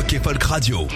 Rock et Folk Radio.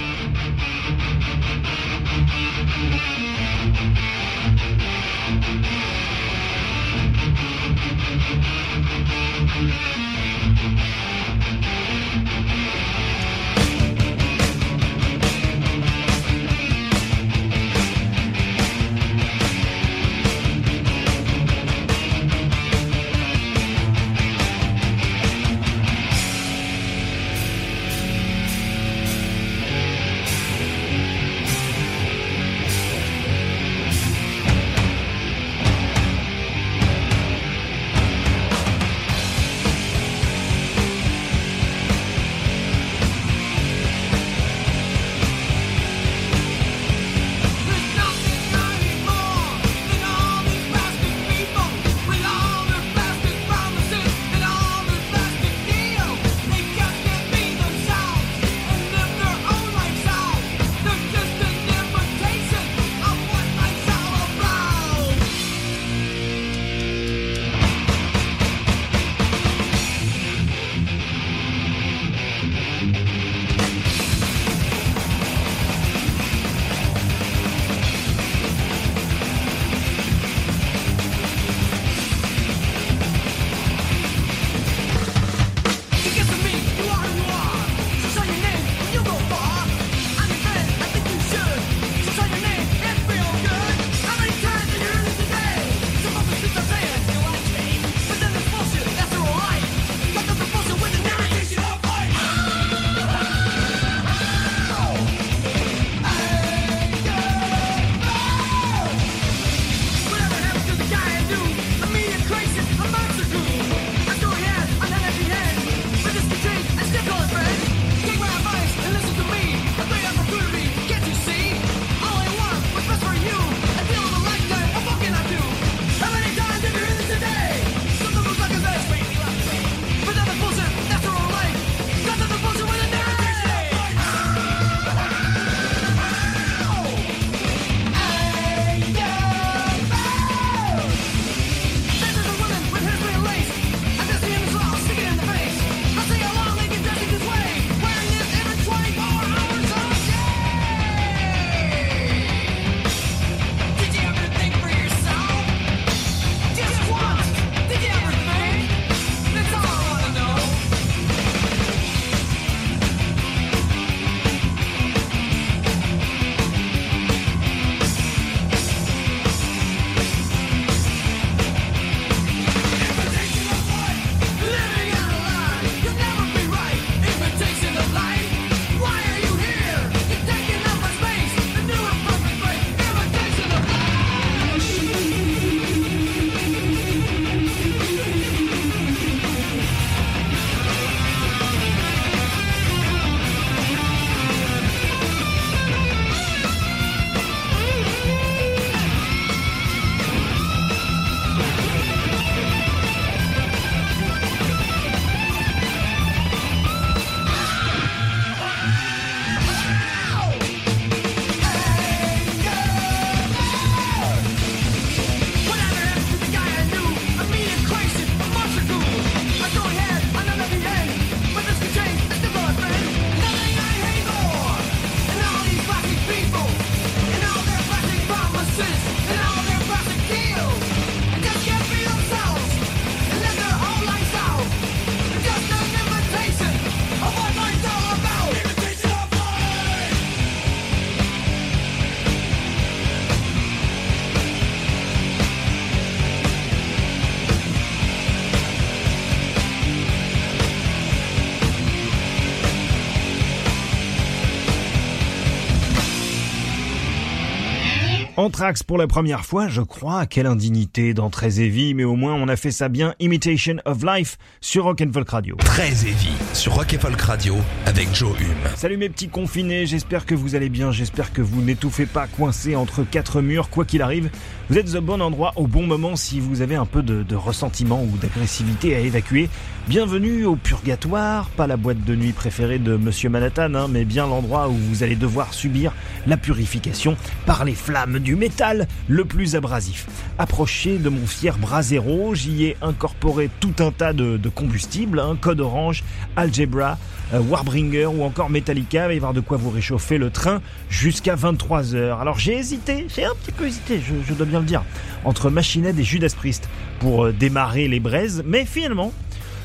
Anthrax pour la première fois, je crois. Quelle indignité dans Très Heavy, mais au moins on a fait ça bien. Imitation of Life sur Rock and Folk Radio. Très Heavy sur Rock and Folk Radio avec Joe Hume. Salut mes petits confinés, j'espère que vous allez bien, j'espère que vous n'étouffez pas coincés entre quatre murs, quoi qu'il arrive. Vous êtes au bon endroit au bon moment si vous avez un peu de, ressentiment ou d'agressivité à évacuer. Bienvenue au purgatoire, pas la boîte de nuit préférée de Monsieur Manhattan, hein, mais bien l'endroit où vous allez devoir subir la purification par les flammes du métal le plus abrasif. Approché de mon fier Brasero, j'y ai incorporé tout un tas de, combustibles, hein, Code Orange, Algebra, euh, Warbringer ou encore Metallica. Il va y de quoi vous réchauffer le train jusqu'à 23h. Alors j'ai hésité, j'ai un petit peu hésité, je, dois bien le dire, entre Machine Head et Judas Priest pour euh, démarrer les braises, mais finalement,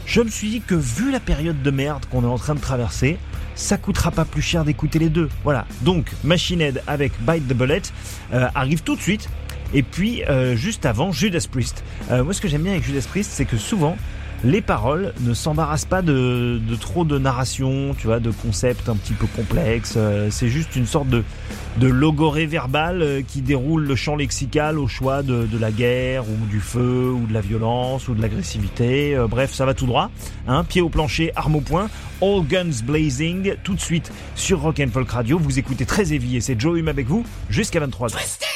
je me suis dit que vu la période de merde qu'on est en train de traverser, ça coûtera pas plus cher d'écouter les deux. Voilà. Donc Machine Head avec Bite the Bullet euh, arrive tout de suite. Et puis juste avant Judas Priest. moi ce que j'aime bien avec Judas Priest, c'est que souvent les paroles ne s'embarrassent pas de, trop de narration, tu vois, de concepts un petit peu complexes. Euh, c'est juste une sorte de, de logorée verbale euh, qui déroule le champ lexical au choix de, la guerre ou du feu ou de la violence ou de l'agressivité. Euh, bref, ça va tout droit. Hein, pied au plancher, arme au poing. All Guns Blazing, tout de suite sur Rock and Folk Radio. Vous écoutez très éveillé, c'est Joe Hume avec vous jusqu'à 23h.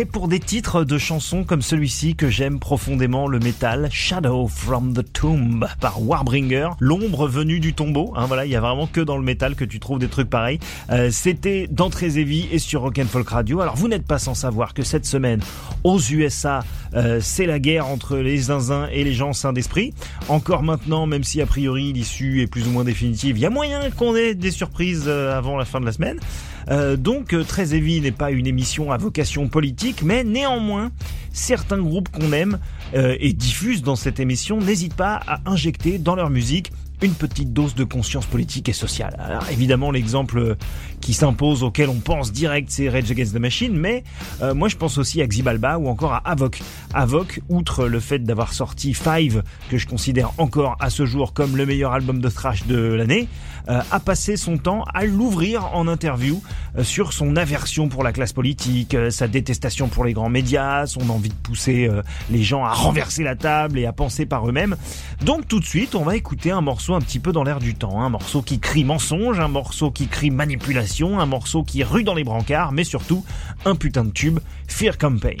C'est pour des titres de chansons comme celui-ci que j'aime profondément le métal Shadow from the Tomb par Warbringer, l'ombre venue du tombeau. Hein, voilà, il y a vraiment que dans le métal que tu trouves des trucs pareils. Euh, C'était dans Très et sur Rock and Folk Radio. Alors vous n'êtes pas sans savoir que cette semaine aux USA, euh, c'est la guerre entre les zinzins et les gens sains d'esprit. Encore maintenant, même si a priori l'issue est plus ou moins définitive, il y a moyen qu'on ait des surprises euh, avant la fin de la semaine. Euh, donc Très Heavy n'est pas une émission à vocation politique, mais néanmoins, certains groupes qu'on aime euh, et diffusent dans cette émission n'hésitent pas à injecter dans leur musique une petite dose de conscience politique et sociale. Alors évidemment l'exemple qui s'impose auquel on pense direct c'est Rage Against the Machine, mais euh, moi je pense aussi à Xibalba ou encore à Avoc. Avoc, outre le fait d'avoir sorti Five, que je considère encore à ce jour comme le meilleur album de thrash de l'année, euh, a passé son temps à l'ouvrir en interview euh, sur son aversion pour la classe politique, euh, sa détestation pour les grands médias, son envie de pousser euh, les gens à renverser la table et à penser par eux-mêmes. Donc tout de suite, on va écouter un morceau un petit peu dans l'air du temps, un morceau qui crie mensonge, un morceau qui crie manipulation, un morceau qui rue dans les brancards, mais surtout un putain de tube, Fear Campaign.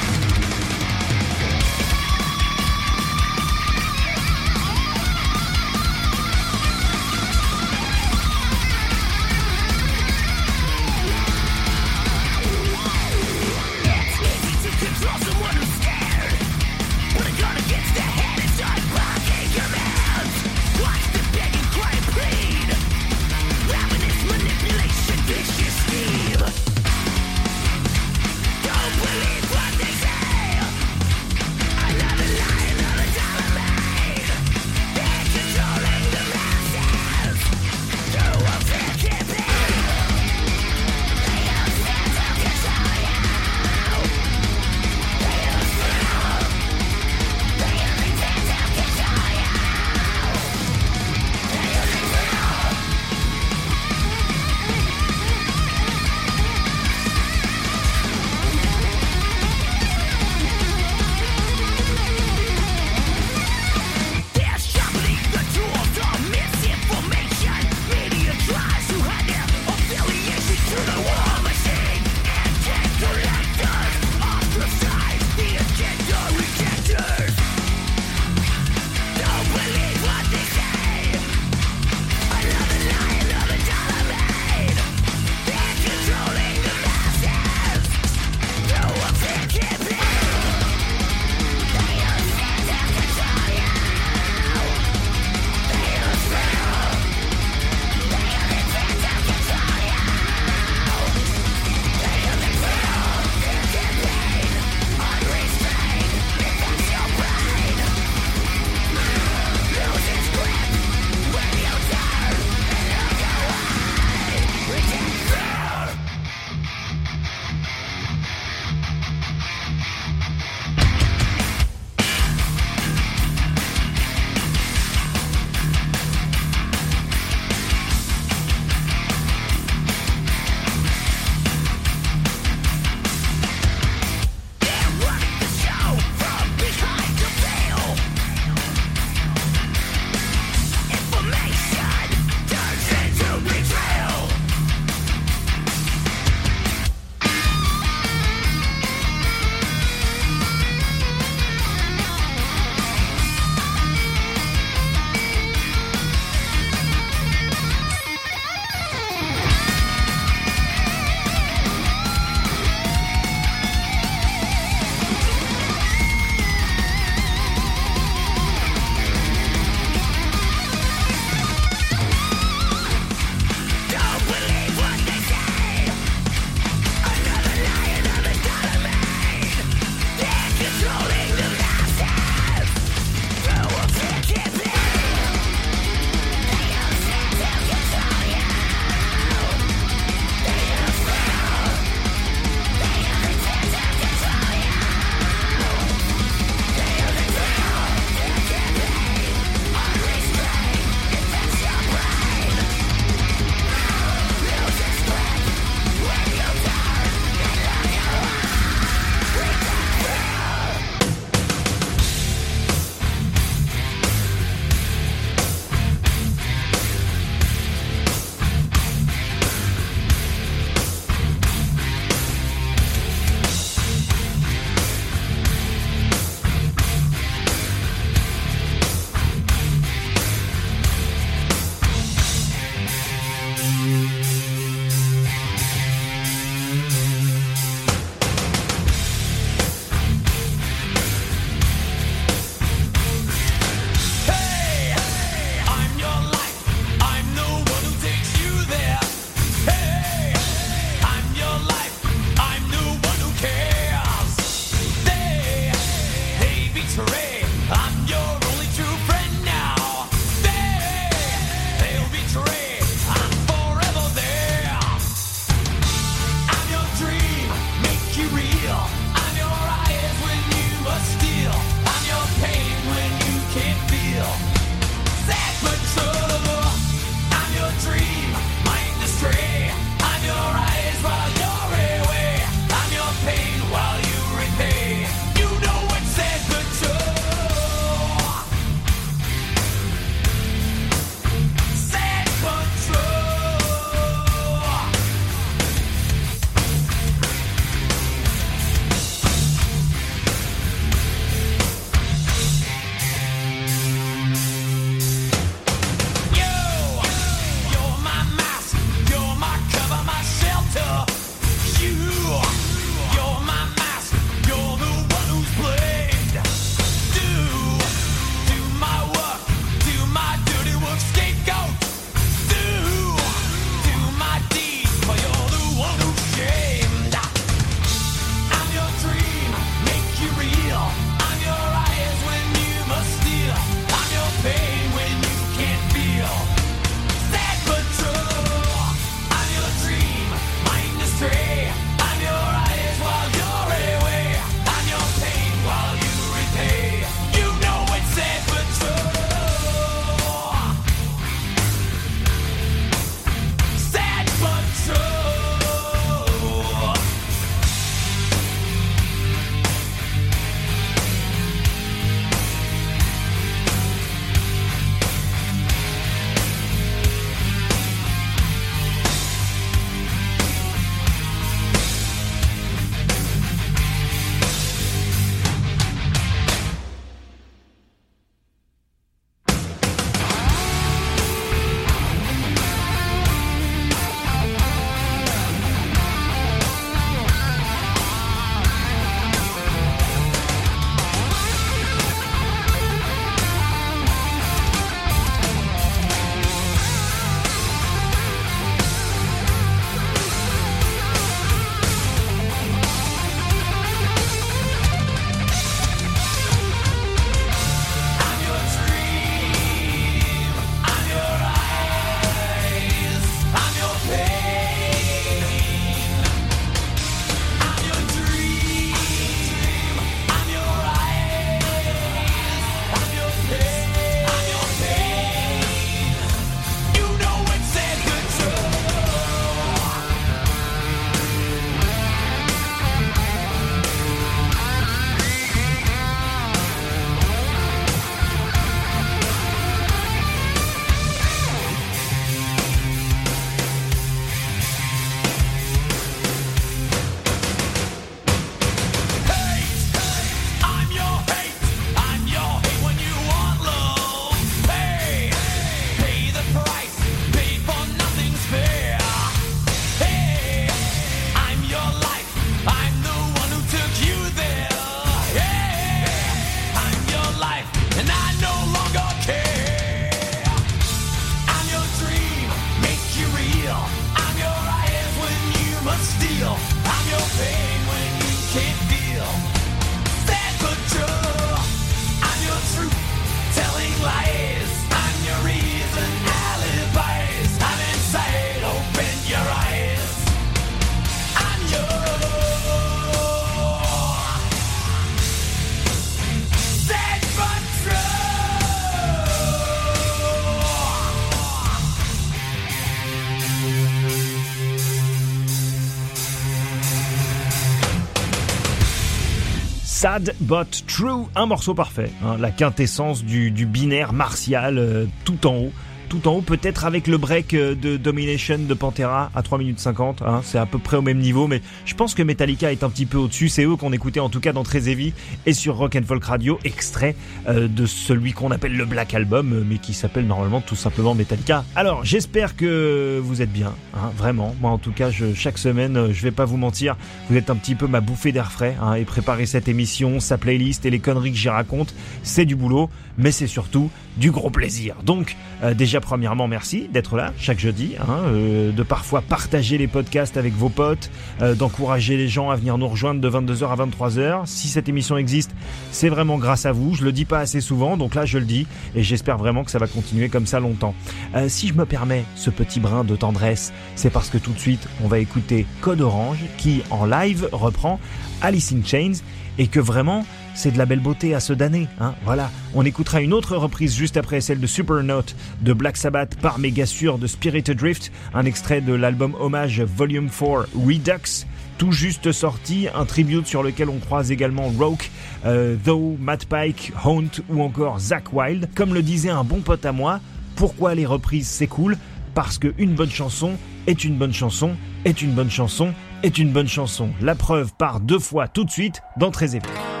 Sad but true, un morceau parfait, hein, la quintessence du, binaire martial euh, tout en haut. Tout en haut, peut-être avec le break euh, de Domination de Pantera à 3 minutes 50. hein, c'est à peu près au même niveau, mais je pense que Metallica est un petit peu au-dessus. C'est eux qu'on écoutait en tout cas dans Très Heavy et sur Rock and Folk Radio, extrait euh, de celui qu'on appelle le Black Album, euh, mais qui s'appelle normalement tout simplement Metallica. Alors, j'espère que vous êtes bien, hein, vraiment. Moi, en tout cas, je, chaque semaine, je vais pas vous mentir, vous êtes un petit peu ma bouffée d'air frais hein, et préparer cette émission, sa playlist et les conneries que j'y raconte, c'est du boulot, mais c'est surtout du gros plaisir. Donc, euh, déjà premièrement, merci d'être là chaque jeudi, hein, euh, de parfois partager les podcasts avec vos potes, euh, d'encourager les gens à venir nous rejoindre de 22h à 23h. Si cette émission existe, c'est vraiment grâce à vous. Je le dis pas assez souvent, donc là je le dis et j'espère vraiment que ça va continuer comme ça longtemps. Euh, si je me permets ce petit brin de tendresse, c'est parce que tout de suite on va écouter Code Orange qui en live reprend Alice in Chains et que vraiment c'est de la belle beauté à ce damné. Hein voilà, on écoutera une autre reprise juste après celle de Supernote de Black Sabbath par Megasure de Spirit Drift, un extrait de l'album hommage Volume 4 Redux tout juste sorti, un tribute sur lequel on croise également Roke, euh, Though, Matt Pike, Haunt ou encore Zach Wild. Comme le disait un bon pote à moi, pourquoi les reprises c'est cool? Parce qu'une bonne chanson est une bonne chanson, est une bonne chanson, est une bonne chanson. La preuve part deux fois tout de suite dans Très épais.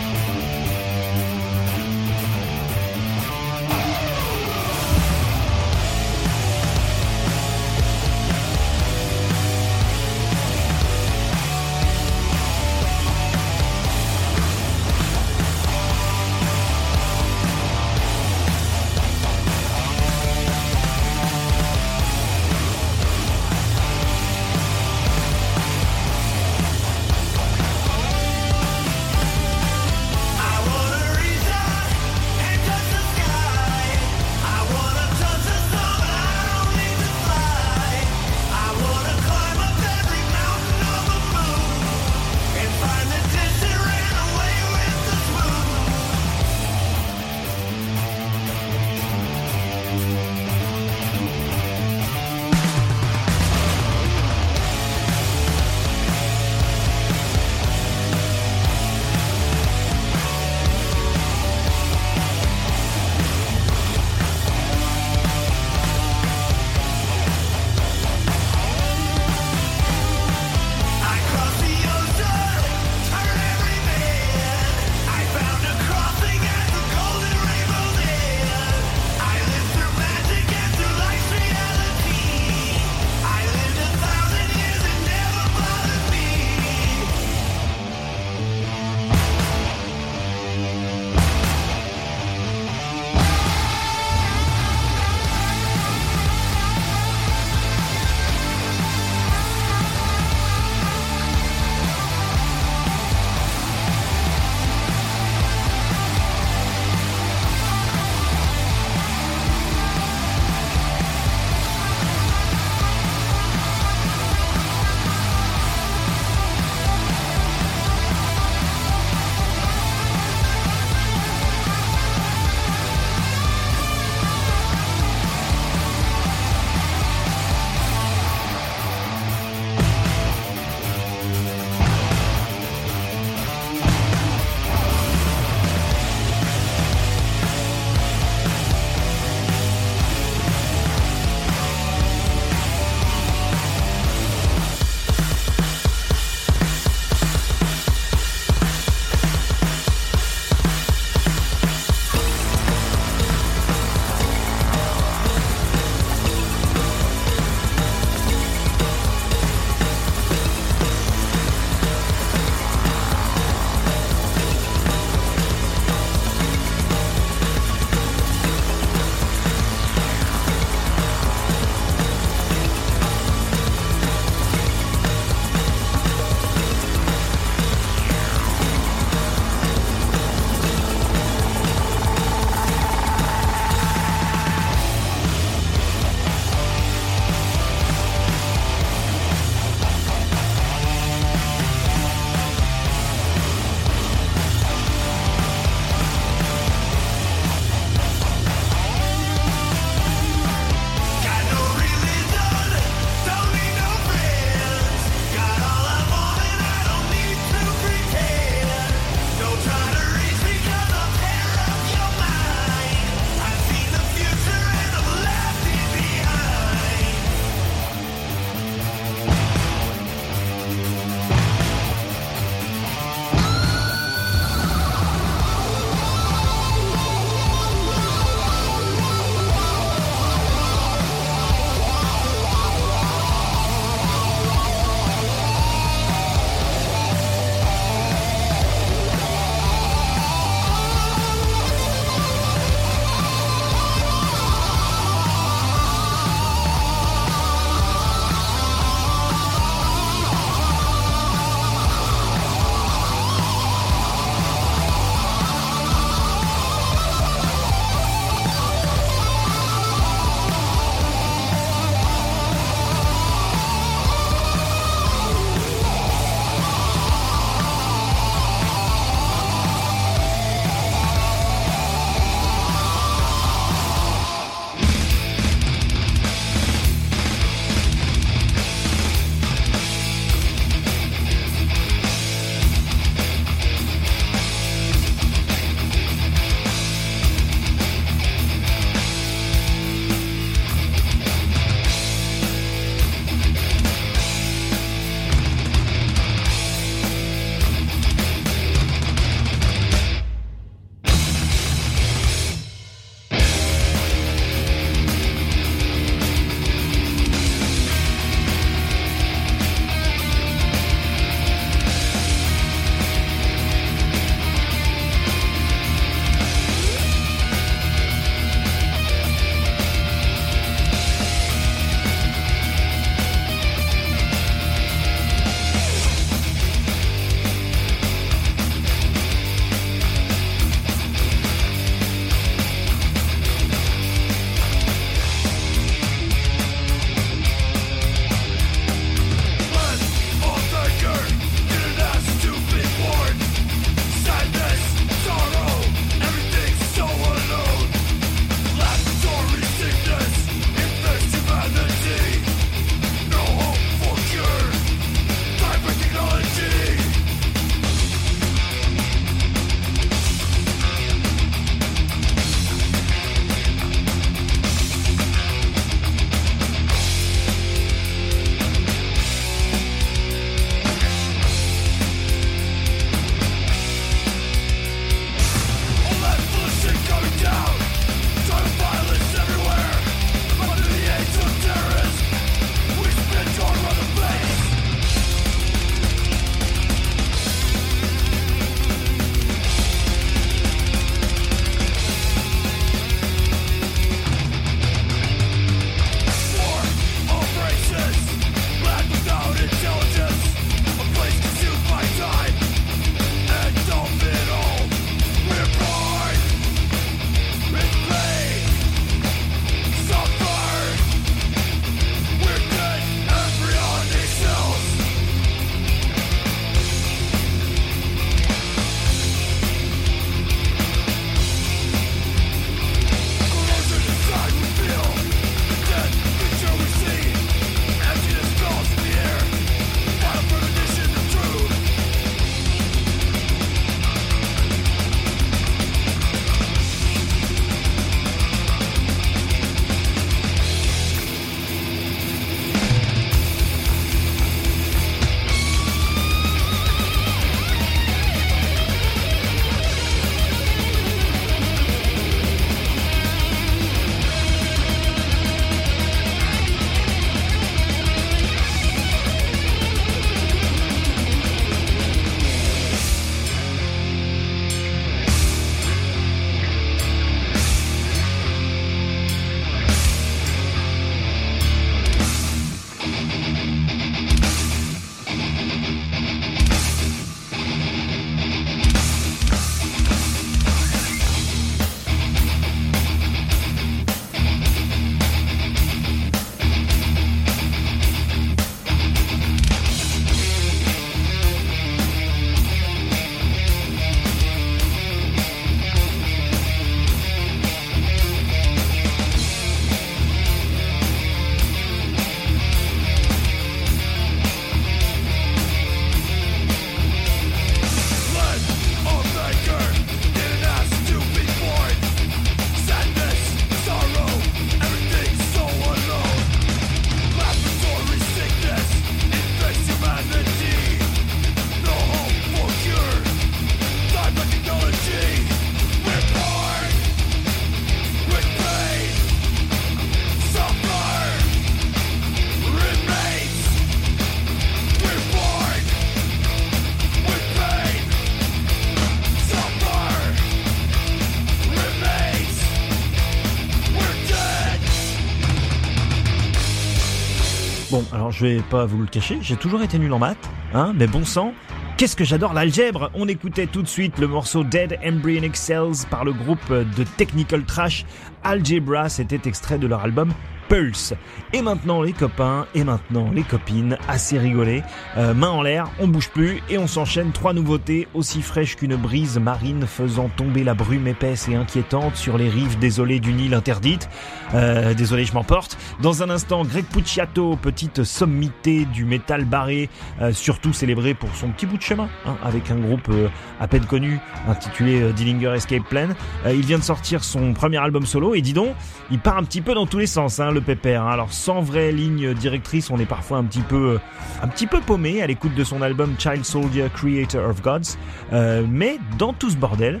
Je vais pas vous le cacher, j'ai toujours été nul en maths, hein, mais bon sang, Qu'est-ce que j'adore l'algèbre. On écoutait tout de suite le morceau Dead Embryonic Cells par le groupe de technical trash Algebra, c'était extrait de leur album Pulse. Et maintenant les copains, et maintenant les copines, assez rigolé, euh, main en l'air, on bouge plus et on s'enchaîne trois nouveautés aussi fraîches qu'une brise marine faisant tomber la brume épaisse et inquiétante sur les rives désolées d'une île interdite. Euh, désolé, je m'emporte. Dans un instant, Greg Pucciato, petite sommité du métal barré, euh, surtout célébré pour son petit bout de chemin, hein, avec un groupe euh, à peine connu intitulé euh, Dillinger Escape Plan. Euh, il vient de sortir son premier album solo et dis donc, il part un petit peu dans tous les sens, hein, hein. Alors sans vraie ligne directrice, on est parfois un petit peu, un petit peu paumé à l'écoute de son album Child Soldier Creator of Gods. Euh, mais dans tout ce bordel,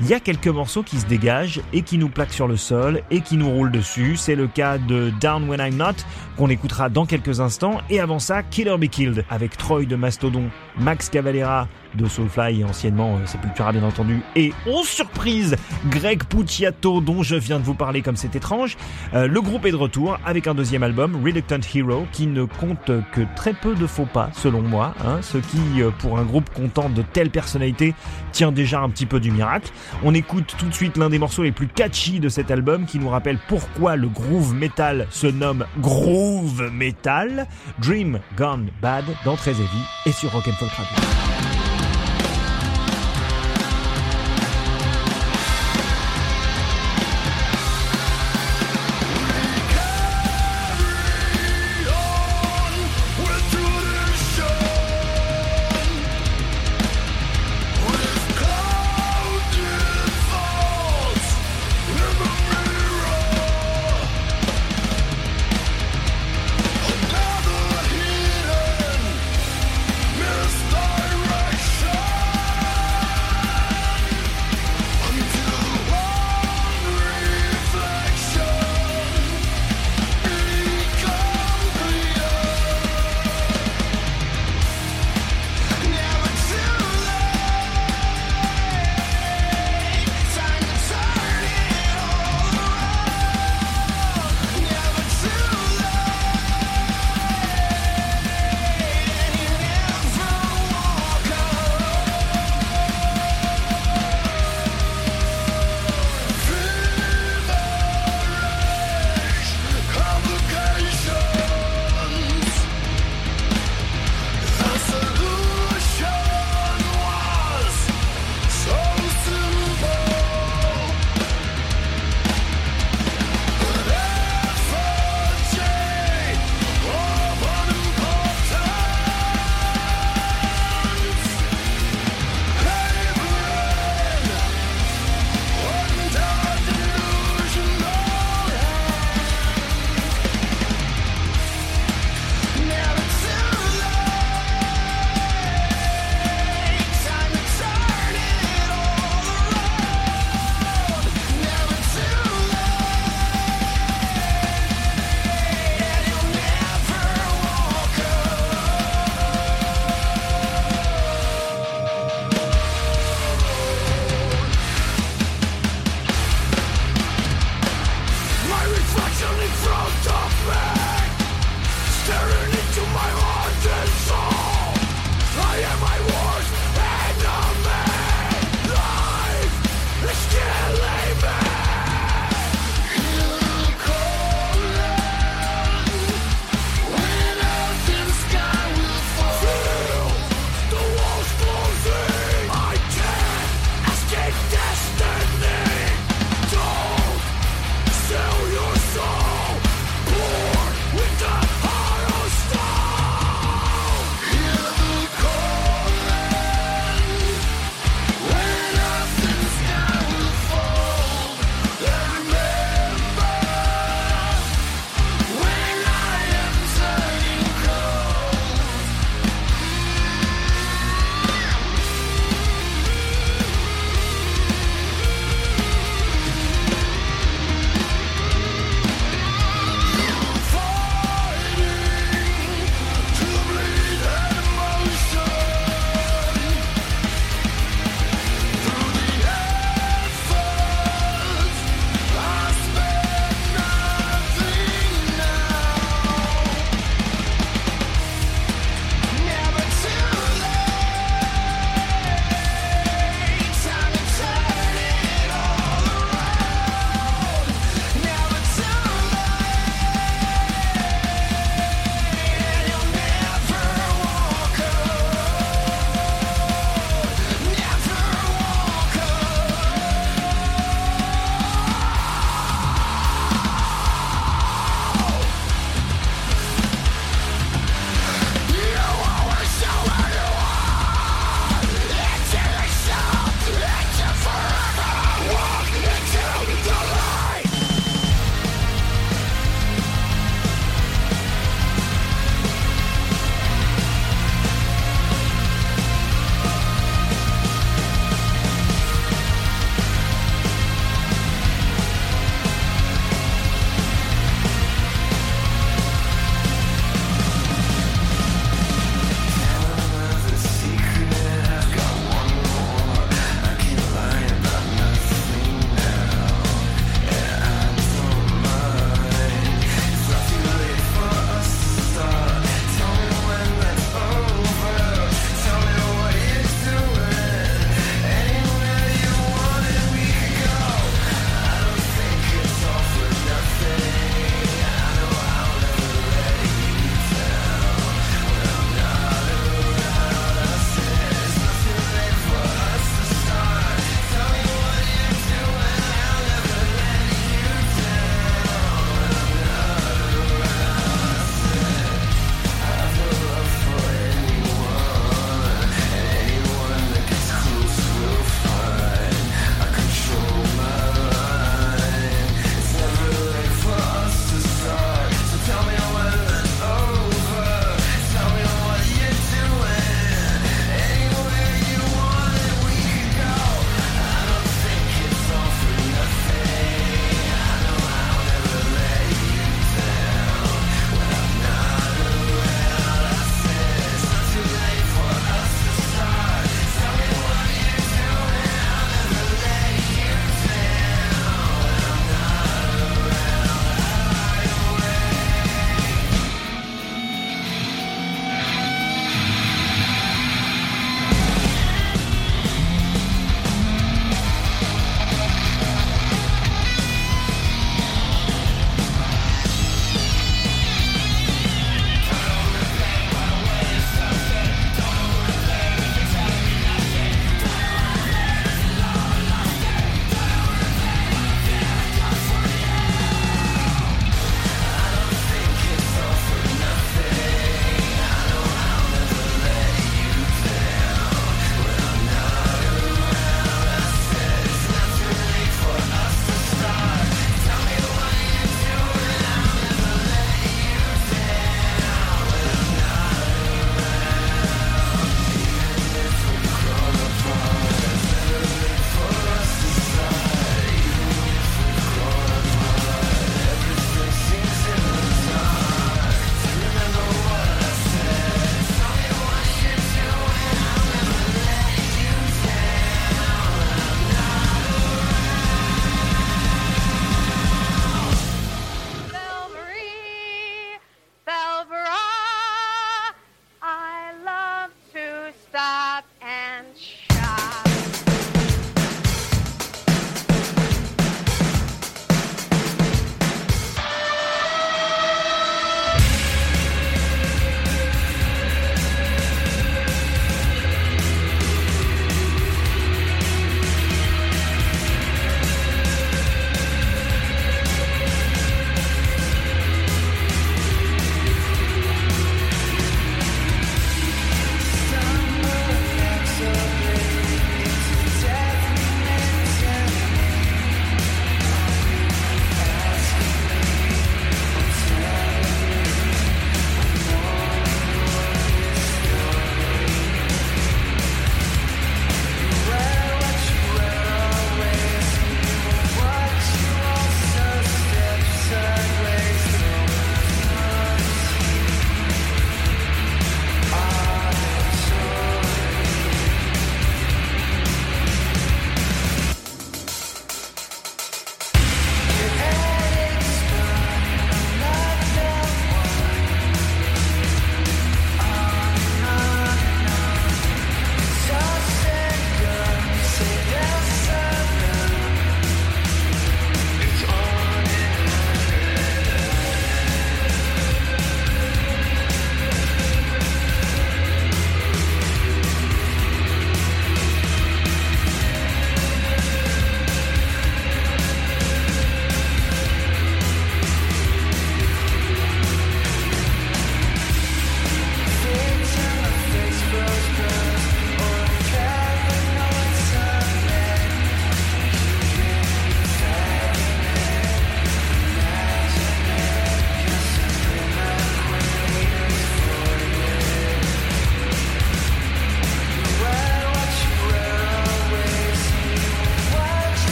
il y a quelques morceaux qui se dégagent et qui nous plaquent sur le sol et qui nous roulent dessus. C'est le cas de Down When I'm Not qu'on écoutera dans quelques instants. Et avant ça, Killer Be Killed avec Troy de Mastodon, Max Cavalera de Soulfly et anciennement euh, Sepultura bien entendu. Et oh surprise, Greg Pucciato dont je viens de vous parler comme c'est étrange. Euh, le groupe est de retour avec un deuxième album, Reluctant Hero, qui ne compte que très peu de faux pas selon moi. Hein, ce qui, euh, pour un groupe comptant de telles personnalités, tient déjà un petit peu du miracle. On écoute tout de suite l'un des morceaux les plus catchy de cet album qui nous rappelle pourquoi le groove metal se nomme groove metal. Dream Gone Bad dans Très et sur Rock'n'Folk Radio.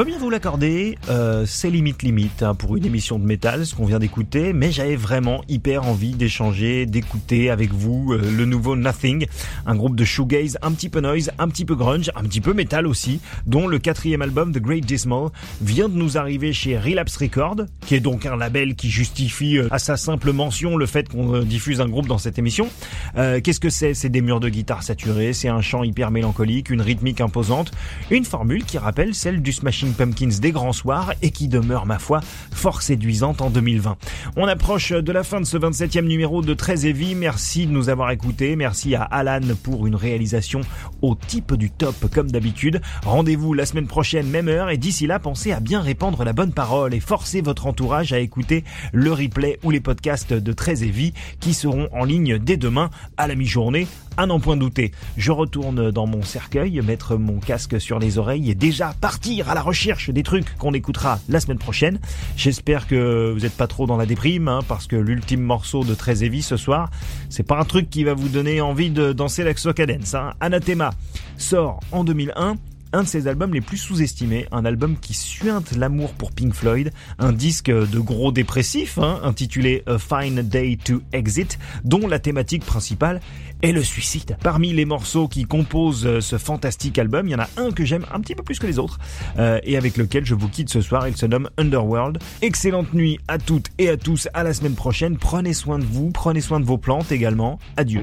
Veux bien vous l'accorder, euh, c'est limite limite hein, pour une émission de métal, ce qu'on vient d'écouter, mais j'avais vraiment hyper envie d'échanger, d'écouter avec vous euh, le nouveau Nothing, un groupe de shoegaze un petit peu noise, un petit peu grunge, un petit peu métal aussi, dont le quatrième album The Great Dismal vient de nous arriver chez Relapse Records, qui est donc un label qui justifie euh, à sa simple mention le fait qu'on euh, diffuse un groupe dans cette émission. Euh, Qu'est-ce que c'est? C'est des murs de guitare saturés, c'est un chant hyper mélancolique, une rythmique imposante, une formule qui rappelle celle du Smashing Pumpkins des grands soirs et qui demeure, ma foi, fort séduisante en 2020. On approche de la fin de ce 27e numéro de Très Heavy. Merci de nous avoir écoutés. Merci à Alan pour une réalisation au type du top comme d'habitude. Rendez-vous la semaine prochaine, même heure. Et d'ici là, pensez à bien répandre la bonne parole et forcer votre entourage à écouter le replay ou les podcasts de Très Heavy qui seront en ligne dès demain à la mi-journée à n'en point douter. Je retourne dans mon cercueil, mettre mon casque sur les oreilles et déjà partir à la recherche des trucs qu'on écoutera la semaine prochaine. J'espère que vous n'êtes pas trop dans la déprime, hein, parce que l'ultime morceau de Heavy ce soir, c'est pas un truc qui va vous donner envie de danser l'Axo Cadence. Hein. Anathema sort en 2001 un de ses albums les plus sous-estimés, un album qui suinte l'amour pour Pink Floyd, un disque de gros dépressif hein, intitulé A Fine Day to Exit, dont la thématique principale est le suicide. Parmi les morceaux qui composent euh, ce fantastique album, il y en a un que j'aime un petit peu plus que les autres euh, et avec lequel je vous quitte ce soir. Il se nomme Underworld. Excellente nuit à toutes et à tous. À la semaine prochaine. Prenez soin de vous, prenez soin de vos plantes également. Adieu.